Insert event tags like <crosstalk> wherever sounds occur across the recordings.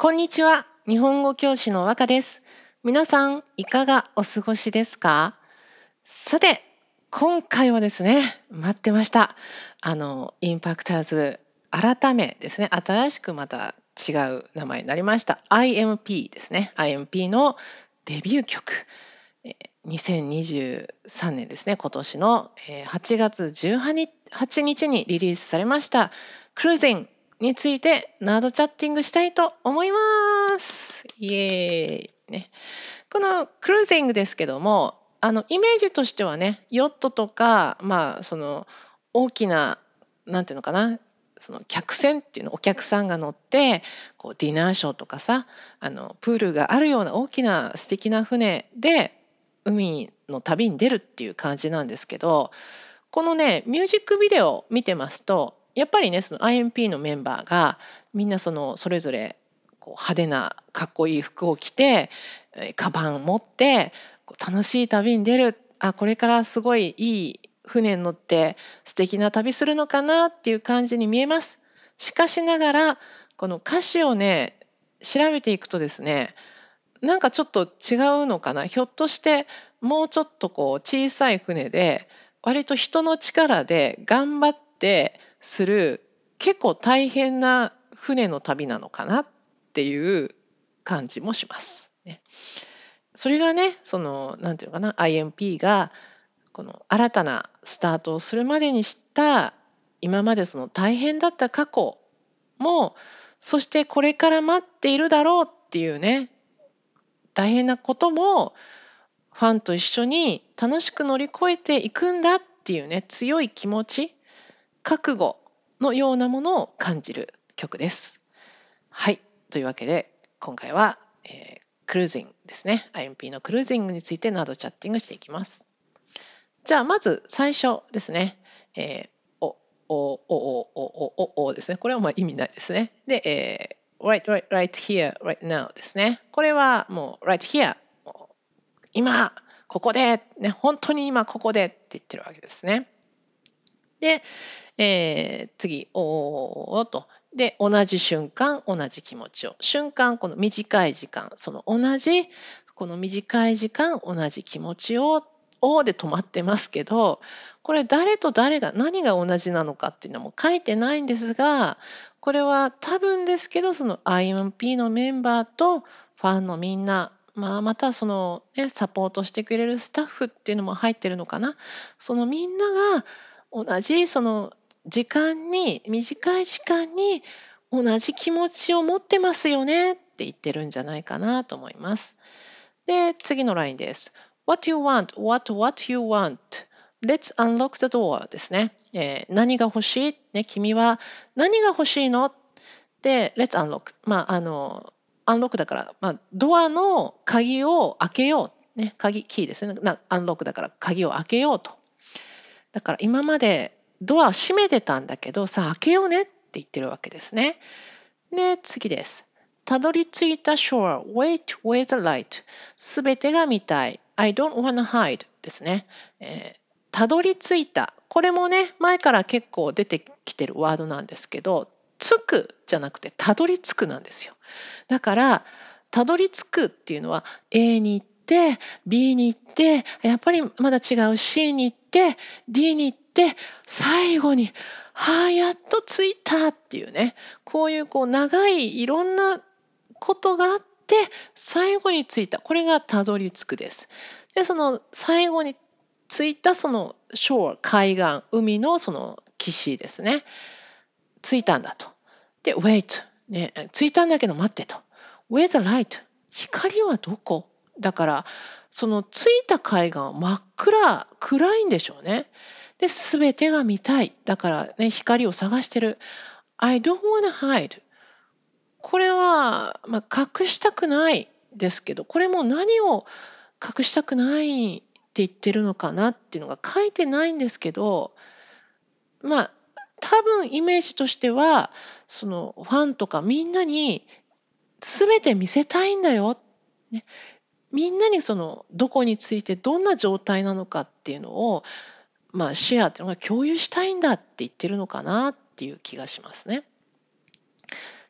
こんにちは。日本語教師の和歌です。皆さん、いかがお過ごしですか？さて、今回はですね、待ってました。あの、インパクターズ改めですね、新しくまた違う名前になりました。IMP ですね。IMP のデビュー曲。2023年ですね、今年の8月18日にリリースされました、クルージングについてナードチャッティングしたいと思います。イエーイ。ね、このクルージングですけども、あのイメージとしてはね、ヨットとか、まあその大きな、なんていうのかな、その客船っていうのお客さんが乗ってこうディナーショーとかさあのプールがあるような大きな素敵な船で海の旅に出るっていう感じなんですけどこのねミュージックビデオ見てますとやっぱりねその IMP のメンバーがみんなそのそれぞれこう派手なかっこいい服を着てカバン持って楽しい旅に出るあこれからすごいいい船に乗って素敵な旅するのかなっていう感じに見えます。しかしながらこの歌詞をね調べていくとですねなんかちょっと違うのかなひょっとしてもうちょっとこう小さい船で割と人の力で頑張ってする結構大変な船の旅なのかなっていう感じもします。ね、それがねその何て言うのかな IMP がこの新たなスタートをするまでにした今までその大変だった過去もそしてこれから待っているだろうっていうね大変なこともファンと一緒に楽しく乗り越えていくんだっていうね強い気持ち覚悟のようなものを感じる曲です。はい。というわけで、今回は、えー、クルージングですね。IMP のクルージングについてなどチャッティングしていきます。じゃあ、まず最初ですね。えー、お、お、お、お、お、お、おですね。これはまあ意味ないですね。で、えー、right, right, right here, right now ですね。これはもう right here、今、ここで、ね、本当に今ここでって言ってるわけですね。で、えー、次、おーと。で、同じ瞬間、同じ気持ちを。瞬間、この短い時間、その同じ、この短い時間、同じ気持ちを、おで止まってますけど、これ誰と誰が、何が同じなのかっていうのも書いてないんですが、これは多分ですけど、その IMP のメンバーとファンのみんな、まあ、またその、ね、サポートしてくれるスタッフっていうのも入ってるのかな。そのみんなが同じその時間に短い時間に同じ気持ちを持ってますよねって言ってるんじゃないかなと思います。で、次のラインです。What you want, what, what you want. Let's unlock the door ですね。えー、何が欲しい、ね、君は何が欲しいの？で、Let's unlock。まあ、あの、アンロックだから、まあ、ドアの鍵を開けよう。ね、鍵、キーですね。アンロックだから鍵を開けようと。だから今までドア閉めてたんだけどさあ開けようねって言ってるわけですね。で次です。たどり着いた shore wait with the light すべてが見たい I don't wanna hide ですね。えー、たどり着いたこれもね前から結構出てきてるワードなんですけど着くじゃなくてたどり着くなんですよ。だからたどり着くっていうのは A に行って B に行ってやっぱりまだ違う C に行って D に行ってで最後に「はあやっと着いた」っていうねこういうこう長いいろんなことがあって最後に着いたこれがたどり着くです。でその最後に着いたその shore 海岸海のその岸ですね着いたんだと。で wait ね着いたんだけど待ってと。where the light 光はどこ？だからその着いた海岸は真っ暗暗いんでしょうね。で、全てが見たい。だからね、光を探してる。I don't wanna hide. これは、まあ、隠したくないですけど、これも何を隠したくないって言ってるのかなっていうのが書いてないんですけど、まあ、多分イメージとしては、そのファンとかみんなに全て見せたいんだよ。ね、みんなにそのどこについてどんな状態なのかっていうのをまあ、シェアっていうのが共有したいんだって言ってるのかなっていう気がしますね。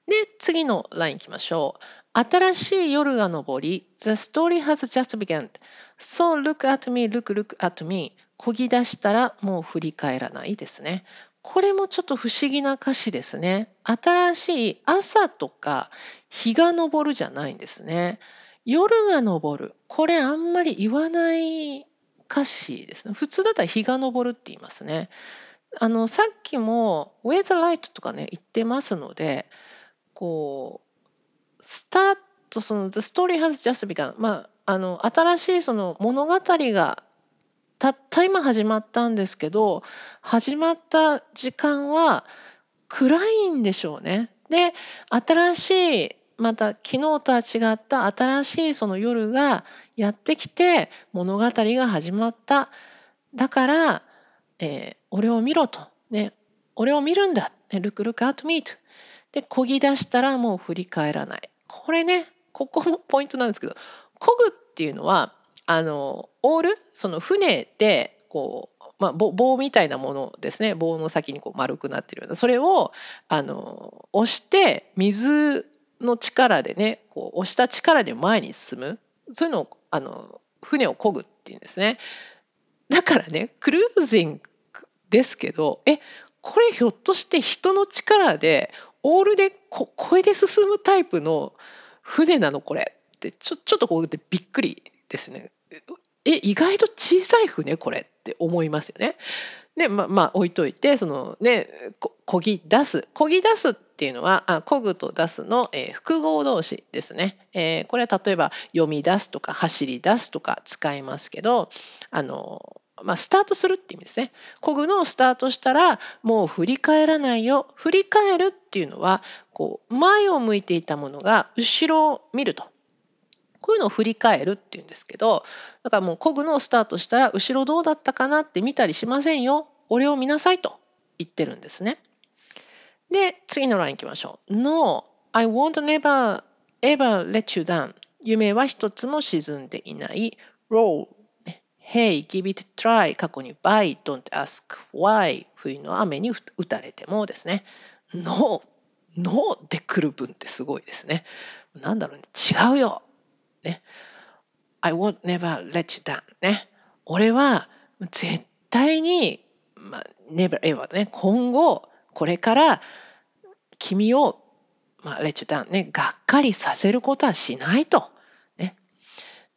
で、次のライン行きましょう。新しい夜が昇り、The story has just begun. So look at me, look, look at me. こぎ出したらもう振り返らないですね。これもちょっと不思議な歌詞ですね。新しい朝とか日が昇るじゃないんですね。夜が昇る。これあんまり言わない歌詞ですね。普通だったら日が昇るって言いますね。あのさっきも「Where the light」とかね言ってますのでこうスタートその「The story has just begun」まああの新しいその物語がたった今始まったんですけど始まった時間は暗いんでしょうね。で新しいまた昨日とは違った新しいその夜がやってきて物語が始まった。だから、えー、俺を見ろと、ね、俺を見るんだ、ね、ルクルクアートミートで漕ぎ出したらもう振り返らない。これねここもポイントなんですけど漕ぐっていうのはあのオール？その船でこう、まあ、棒みたいなものですね。棒の先にこう丸くなってるような。それをあの押して水の力でねこう押した力で前に進む。そういうのをあの船を漕ぐっていうんですね。だからねクルージングですけどえこれひょっとして人の力でオールでここえで進むタイプの船なのこれ？ってちょちょっとこうでびっくりですね。え意外と小さい船？これって思いますよね。でままあ置いといてそのねこぎ出すこぎ出すってっていうのはあこぐと出すの、えー、複合動詞ですね、えー、これは例えば読み出すとか走り出すとか使いますけどあのまあ、スタートするっていう意味ですね。こぐのをスタートしたらもう振り返らないよ。振り返るっていうのはこう前を向いていたものが後ろを見ると。こういうのを振り返るっていうんですけどだからもうこぐのをスタートしたら後ろどうだったかなって見たりしませんよ俺を見なさいと言ってるんですね。で次のラインいきましょう。No, I won't never ever let you down 夢は一つも沈んでいない Roll Hey, give it a try 過去に by, don't ask why 冬の雨に打たれてもですね No, no で来る文ってすごいですね。なんだろうね違うよね。I won't never let you down ね。俺は絶対に、まあ、never ever ね、今後、これから君を、まあ、レチュタンね、がっかりさせることはしないと。ね。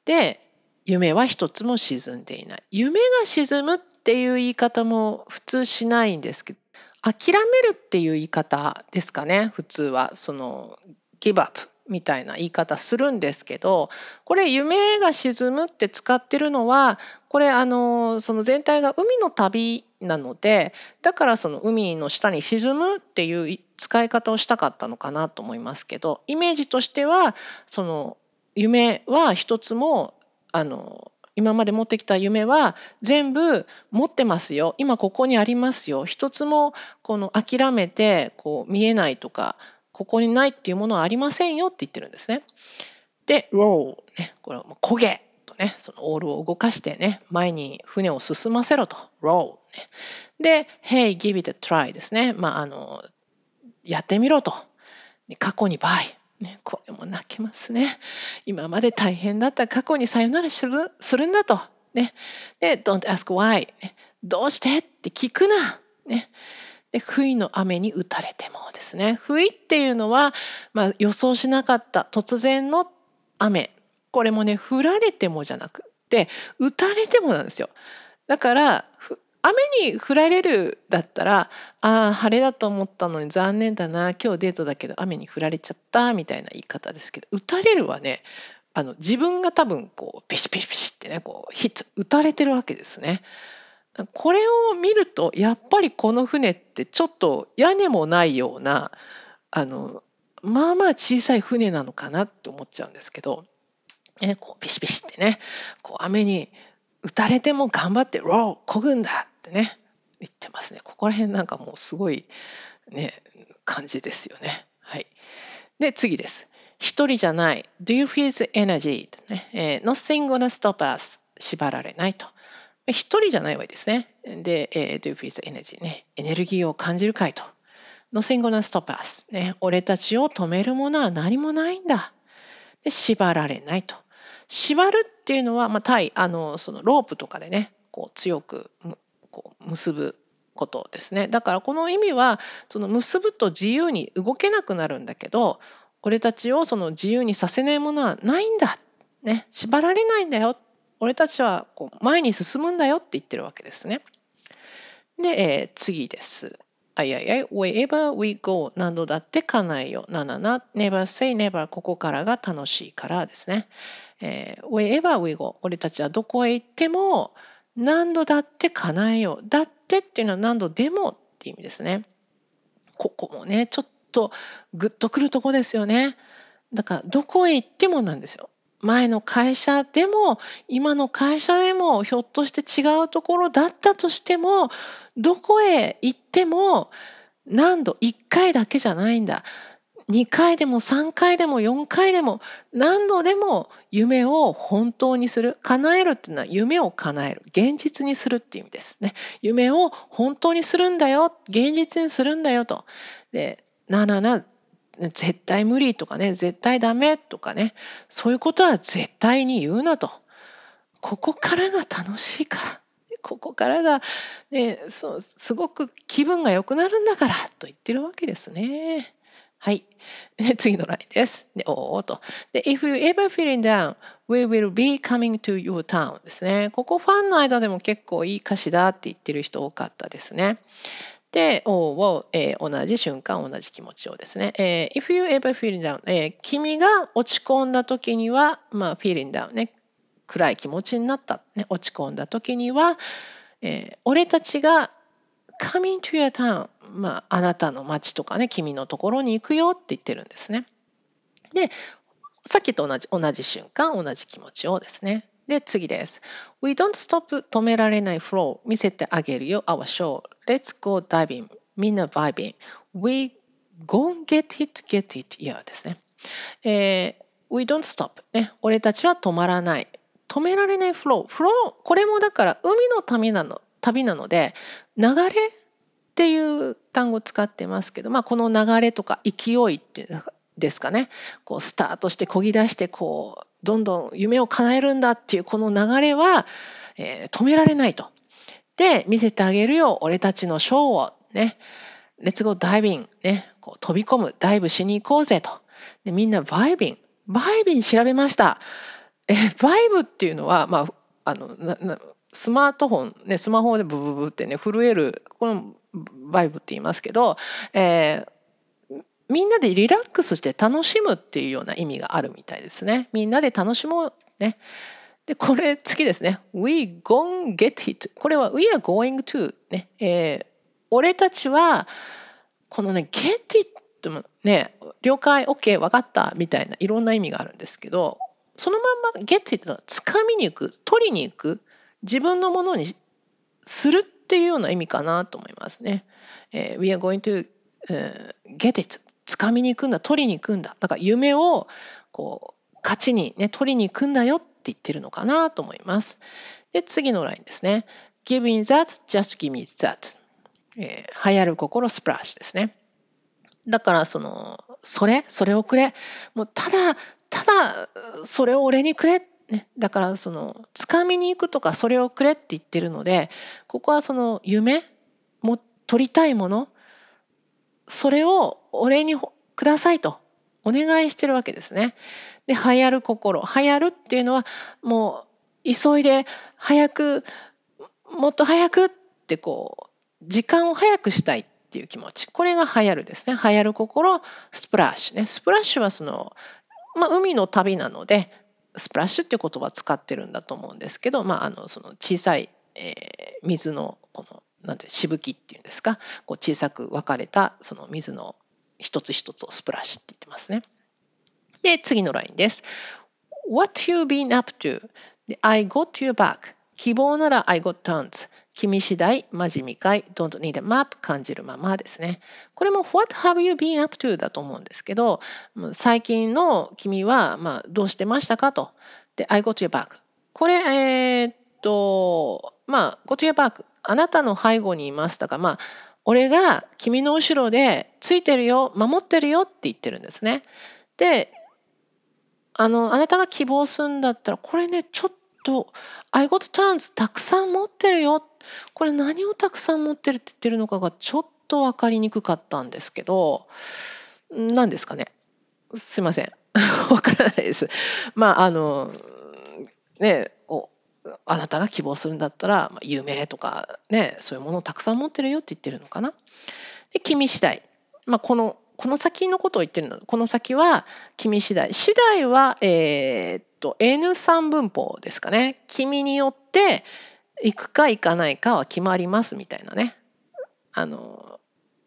で、夢は一つも沈んでいない。夢が沈むっていう言い方も普通しないんですけど、諦めるっていう言い方ですかね、普通は。その、ギブアップみたいな言い方するんですけどこれ「夢が沈む」って使ってるのはこれあのその全体が海の旅なのでだからその海の下に沈むっていう使い方をしたかったのかなと思いますけどイメージとしてはその夢は一つもあの今まで持ってきた夢は全部持ってますよ。今ここにありますよ。一つもこの諦めてこう見えないとかここにないっていうものはありませんよって言ってるんですね。で、roll、ね、これはもう焦げとね、そのオールを動かしてね、前に船を進ませろと、roll、ね。で、hey, give it a try ですね。まあ、あの、やってみろと。過去に by。ね、これも泣けますね。今まで大変だった過去にさよならするするんだと。ね、で、don't ask why、ね。どうしてって聞くな。ね、で不意の雨に打たれてもですね。不意っていうのは、まあ、予想しなかった突然の雨。これもね降られてもじゃなくて打たれてもなんですよ。だから雨に降られるだったらああ晴れだと思ったのに残念だな今日デートだけど雨に降られちゃったみたいな言い方ですけど打たれるはねあの自分が多分こうピシピシピシってねこうヒット打たれてるわけですね。これを見るとやっぱりこの船ってちょっと屋根もないようなあのまあまあ小さい船なのかなって思っちゃうんですけど、えこうピシピシってねこう雨に打たれても頑張って「ローこぐんだ!」ってね言ってますねここら辺なんかもうすごいね感じですよね。はい、で次です。一人じゃない。Do you feel the energy? ねえー、Nothing gonna stop us. 縛られないと。一人じゃないわけですね。で、えー、Do you feel the energy? ね。エネルギーを感じるかいと。Nothing gonna stop us、ね。俺たちを止めるものは何もないんだ。で縛られないと。縛るっていうのは、まあ、対あのそのロープとかでねこう強くこう結ぶことですねだからこの意味はその結ぶと自由に動けなくなるんだけど俺たちをその自由にさせないものはないんだ、ね、縛られないんだよっ俺たちはこう前に進むんだよって言ってるわけですね。で、えー、次です。あいやいや、wherever we go 何度だって叶えよ。ななな、never say never ここからが楽しいからですね。えー、wherever we go 俺たちはどこへ行っても何度だって叶えよ。だってっていうのは何度でもっていう意味ですね。ここもね、ちょっとグッとくるとこですよね。だからどこへ行ってもなんですよ。前の会社でも今の会社でもひょっとして違うところだったとしてもどこへ行っても何度1回だけじゃないんだ。2回でも3回でも4回でも何度でも夢を本当にする。叶えるっていうのは夢を叶える。現実にするっていう意味ですね。夢を本当にするんだよ。現実にするんだよと。でななな絶対無理とかね絶対ダメとかねそういうことは絶対に言うなとここからが楽しいからここからが、ね、そうすごく気分が良くなるんだからと言ってるわけですね。はい。<laughs> 次のラインです。で、おーと。で、if you ever feeling down, we will be coming to your town ですね。ここファンの間でも結構いい歌詞だって言ってる人多かったですね。で、おを、えー、同じ瞬間、同じ気持ちをですね。えー、if you ever feeling down、えー、君が落ち込んだ時には、まあ、feeling down ね。暗い気持ちになった、ね、落ち込んだ時には、えー、俺たちが coming to your town まあ、あなたの町とかね君のところに行くよって言ってるんですね。でさっきと同じ同じ瞬間同じ気持ちをですね。で次です。We don't stop 止められない flow 見せてあげるよ。Our show Let's go diving みんな vibing We gon get it get it yeah ですね。えー、We don't stop ね。俺たちは止まらない。止められないフローフローこれもだから海の旅なの旅なので流れっていう単語を使ってますけど、まあ、この流れとか勢いっていうですかねこうスタートしてこぎ出してこうどんどん夢を叶えるんだっていうこの流れは、えー、止められないと。で見せてあげるよ俺たちのショーをねレッツゴーダイビングねこう飛び込むダイブしに行こうぜと。でみんなバイビンバイビン調べました。えバイブっていうのは、まあ、あのななスマートフォン、ね、スマホでブブブってね震えるこのバイブって言いますけど、えー、みんなでリラックスして楽しむっていうような意味があるみたいですね。みんなで楽しもうね。で、これ次ですね。We gon get it. これは We are going to ね。えー、俺たちはこのね get it もね了解 OK 分かったみたいないろんな意味があるんですけどそのまんま get it は掴みに行く取りに行く自分のものにするっていうような意味かなと思いますね。えー、We are going to、uh, get it 掴みに行くんだ取りに行くんだだから夢をこう勝ちにね取りに行くんだよって言ってるのかなと思います。で次のラインですね。Give me that, just give me that、えー、流行る心スプラッシュですね。だからそのそれそれをくれもうただただそれを俺にくれね、だからその掴みに行くとかそれをくれって言ってるのでここはその夢？も取りたいもの？それを俺にくださいとお願いしてるわけですね。で流行る心。流行るっていうのはもう急いで早くもっと早くってこう時間を早くしたいっていう気持ち。これが流行るですね。流行る心スプラッシュね。スプラッシュはその、まあ、海の旅なのでスプラッシュっていう言葉を使ってるんだと思うんですけど、まあ、あのその小さい、えー、水のこのなんてしぶきっていうんですか？こう小さく分かれたその水の一つ一つをスプラッシュって言ってますね。で次のラインです。What you been up to? I got you back. 希望なら I got tons. 君次第、真面目かい、don't need a map 感じるままですね。これも What have you been up to? だと思うんですけど、最近の君は、まあ、どうしてましたかと。で、I got you back。これ、えー、っと、まあ、got your back。あなたの背後にいますとか、まあ、俺が君の後ろでついてるよ守ってるよって言ってるんですね。であのあなたが希望するんだったらこれねちょっと「I got turns たくさん持ってるよ」これ何をたくさん持ってるって言ってるのかがちょっと分かりにくかったんですけど何ですかねすいません <laughs> 分からないです。まああのねあなたが希望するんだったら、まあ、夢とかねそういうものをたくさん持ってるよって言ってるのかな。で君次第、まあ、このこの先のことを言ってるの。この先は君次第。次第はえー、っと N3 分法ですかね。君によって行くか行かないかは決まりますみたいなね。あの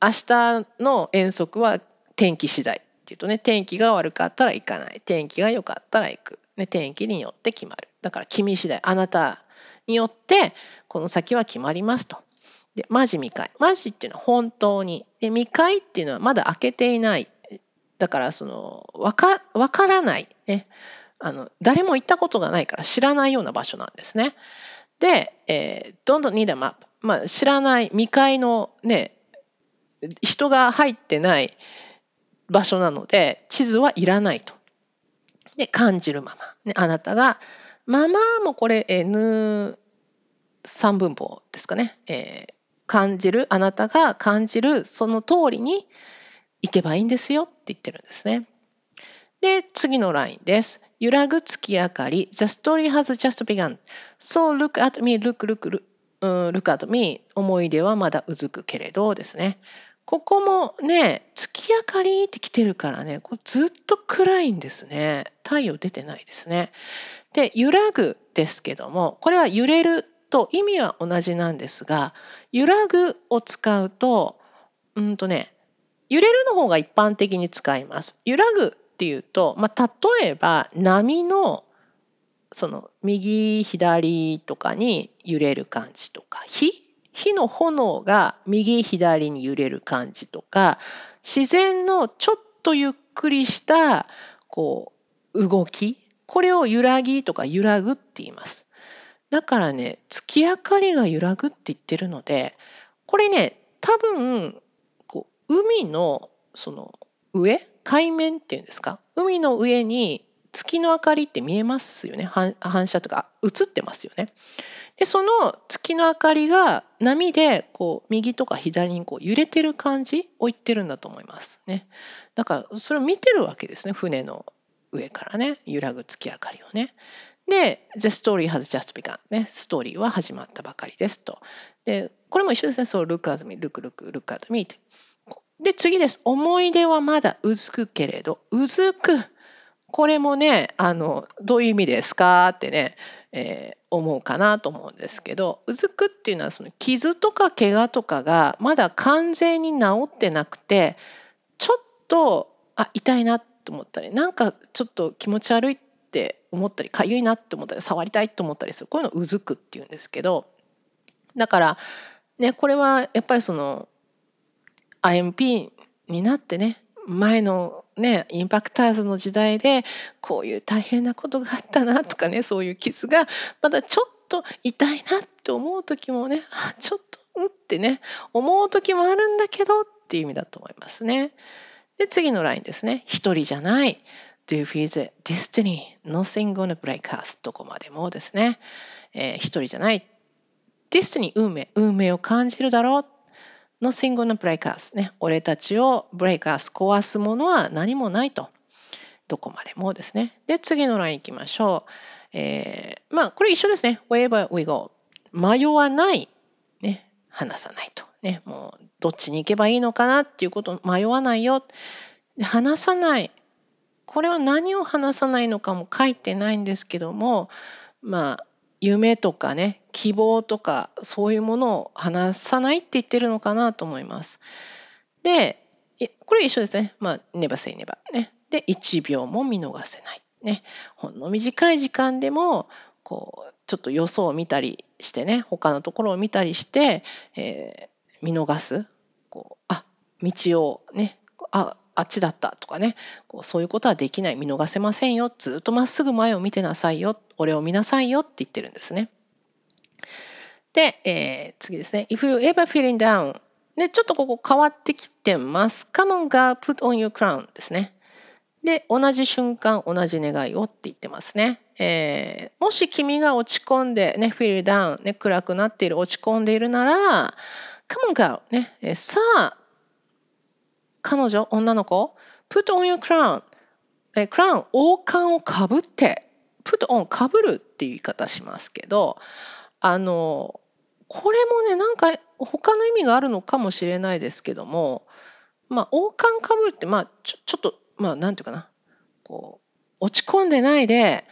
明日の遠足は天気次第っていうとね天気が悪かったら行かない。天気が良かったら行く、ね、天気によって決まる。だから君次第あなたによってこの先は決まりますと。でマジ未開。マジっていうのは本当に。で未開っていうのはまだ開けていない。だからその分か分からない。ね。あの誰も行ったことがないから知らないような場所なんですね。で、えー、どんどん need a map、まあ、知らない。未開のね人が入ってない場所なので地図はいらないと。で感じるまま、ね、あなたがままもこれ N 三分法ですかね、えー、感じるあなたが感じるその通りに行けばいいんですよって言ってるんですね。で次のラインです。揺らぐ月明かり The story has just begun. So look at me, look, look, look, look at me. 思い出はまだうずくけれどですね。ここもね、月明かりって来てるからね、こずっと暗いんですね。太陽出てないですね。で、揺らぐですけども、これは揺れると意味は同じなんですが、揺らぐを使うと、うんとね、揺れるの方が一般的に使います。揺らぐっていうと、まあ、例えば波のその右左とかに揺れる感じとか火火の炎が右左に揺れる感じとか自然のちょっとゆっくりしたこう動きこれを揺らぎとか揺らぐって言います。だからね月明かりが揺らぐって言ってるのでこれね多分こう海のその上海面っていうんですか？海の上に月の明かりって見えますよね反射とか映ってますよね。でその月の明かりが波でこう右とか左にこう揺れてる感じを言ってるんだと思いますね。だからそれを見てるわけですね船の上からね揺らぐ月明かりをね。で「The story has just begun」ねストーリーは始まったばかりですと。でこれも一緒ですね。そう「look at me look look look at me」って。で次です。思い出はまだうずくけれどうずくこれもねあのどういう意味ですかってねえー、思うかなと思うんですけどうずくっていうのはその傷とか怪我とかがまだ完全に治ってなくてちょっとあ痛いなと思ったりなんかちょっと気持ち悪いって思ったりかゆいなって思ったり触りたいと思ったりする。こういうのをうずくっていうんですけどだからねこれはやっぱりその IMP になってね前のねインパクターズの時代でこういう大変なことがあったなとかねそういう傷がまだちょっと痛いなって思う時もねあちょっとうってね思う時もあるんだけどっていう意味だと思いますね。で次のラインですね。一人じゃない。Do you feel the destiny? Nothing gonna break us. どこまでもですね。えー、一人じゃない。destiny 運命運命を感じるだろう Nothing gonna break us ね。俺たちを break us 壊すものは何もないと。どこまでもですね。で、次のライン行きましょう。えー、まあ、これ一緒ですね。wherever we go 迷わない。ね。話さないと。ね。もう、どっちに行けばいいのかなっていうこと迷わないよ。話さない。これは何を話さないのかも書いてないんですけども、まあ、夢とかね希望とかそういうものを話さないって言ってるのかなと思います。でこれ一緒ですね。まあネバせいネバね。で1秒も見逃せない。ね。ほんの短い時間でもこうちょっと予想を見たりしてね他のところを見たりして、えー、見逃すこうあ道をねああっちだったとかねこうそういうことはできない見逃せませんよずっとまっすぐ前を見てなさいよ俺を見なさいよって言ってるんですね。で、えー、次ですね。If you ever feeling down で、ちょっとここ変わってきてます。Come on girl, put on your crown ですね。で、同じ瞬間、同じ願いをって言ってますね。えー、もし君が落ち込んで、ね、feel down、ね、暗くなっている、落ち込んでいるなら、come on girl、ね、さあ、彼女、女の子、put on your crown、えクラウン、王冠をかぶって、put on、かぶるっていう言い方しますけど、あの、これもね、なんか他の意味があるのかもしれないですけども、まあ、王冠かぶるって、まあ、ちょちょっと、まあ、なんていうかな、こう、落ち込んでないで、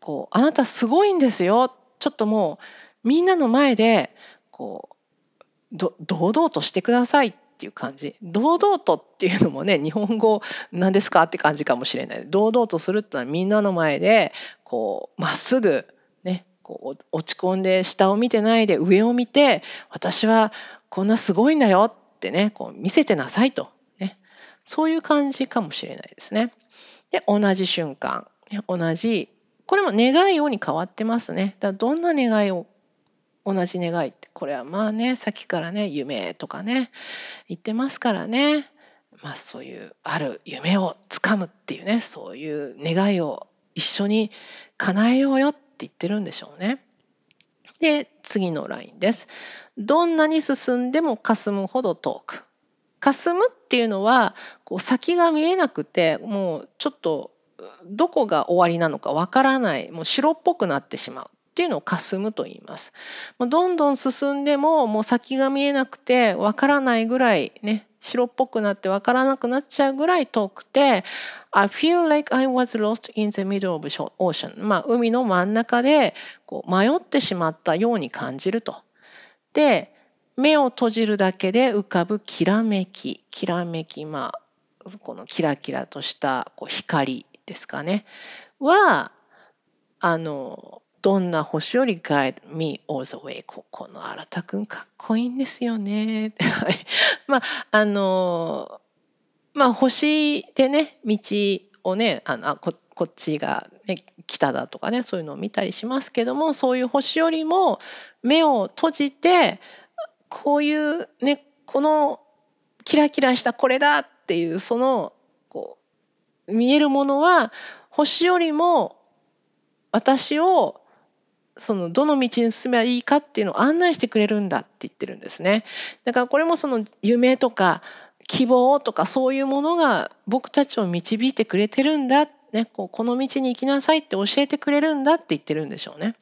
こう、あなたすごいんですよ。ちょっともう、みんなの前で、こう、堂々としてくださいっていう感じ。堂々とっていうのもね、日本語何ですかって感じかもしれない。堂々とするってのはみんなの前で、こう、まっすぐ、ね、こう落ち込んで下を見てないで上を見て私はこんなすごいんだよってねこう見せてなさいと、ね、そういう感じかもしれないですね。で同じ瞬間同じこれも願いをに変わってますね。だどんな願いを同じ願いってこれはまあねさっきからね夢とかね言ってますからねまあそういうある夢をつかむっていうねそういう願いを一緒に叶えようよって言ってるんでしょうね。で、次のラインです。どんなに進んでも霞むほど遠く。霞むっていうのはこう先が見えなくてもうちょっとどこが終わりなのかわからないもう白っぽくなってしまうっていうのを霞むと言います。どんどん進んでももう先が見えなくてわからないぐらいね白っぽくなってわからなくなっちゃうぐらい遠くて I feel like I was lost in the middle of ocean まあ海の真ん中でこう迷ってしまったように感じると。で目を閉じるだけで浮かぶきらめききらめきまあこのキラキラとしたこう光ですかねはあのどんな星より guide me all the way ここの新田くんかっこいいんですよね。<laughs> まああのまあ星でね道をねあのここっちが、ね、北だとかねそういうのを見たりしますけどもそういう星よりも目を閉じてこういうねこのキラキラしたこれだっていうそのこう見えるものは星よりも私をそのどの道に進めばいいかっていうのを案内してくれるんだって言ってるんですね。だからこれもその夢とか希望とかそういうものが僕たちを導いてくれてるんだ、ね、こうこの道に行きなさいって教えてくれるんだって言ってるんでしょうね。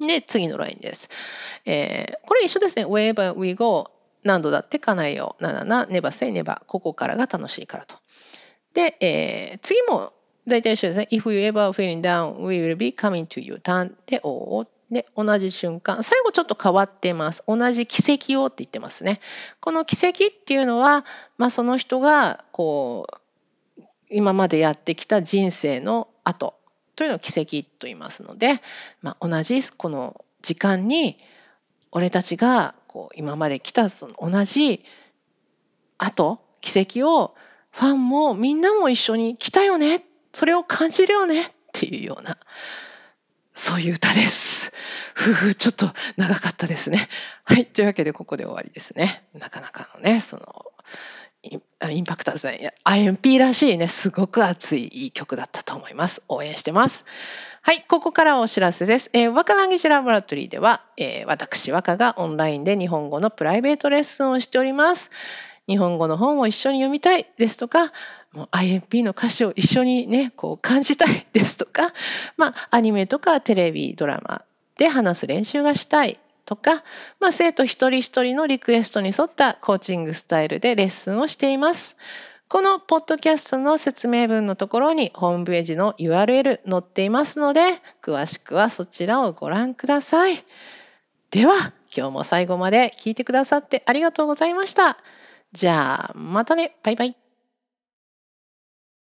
で、次のラインです。えー、これ一緒ですね。Wherever we go 何度だって叶えよう。ななな、ネバセイネバ。ここからが楽しいからと。で、えー、次も大体一緒ですね。If you ever feeling down, we will be coming to you. turn で、おで、同じ瞬間。最後ちょっと変わってます。同じ奇跡をって言ってますね。この奇跡っていうのは、まあ、その人が、こう、今までやってきた人生の後というのを奇跡と言いますので、まあ、同じこの時間に、俺たちがこう今まで来たその同じ後、奇跡をファンもみんなも一緒に来たよねそれを感じるよねっていうようなそういう歌です。ふふ、ちょっと長かったですね。はい。というわけで、ここで終わりですね。なかなかのね、その、インパクターズね、IMP らしいね、すごく熱いいい曲だったと思います。応援してます。はい、ここからお知らせです。えー、若投げラボラトリーでは、えー、私、若がオンラインで日本語のプライベートレッスンをしております。日本語の本を一緒に読みたいですとか、もう IMP の歌詞を一緒にね、こう感じたいですとか、まあ、アニメとかテレビ、ドラマで話す練習がしたいとか、まあ、生徒一人一人のリクエストに沿ったコーチングスタイルでレッスンをしています。このポッドキャストの説明文のところにホームページの URL 載っていますので、詳しくはそちらをご覧ください。では、今日も最後まで聞いてくださってありがとうございました。じゃあ、またね。バイバイ。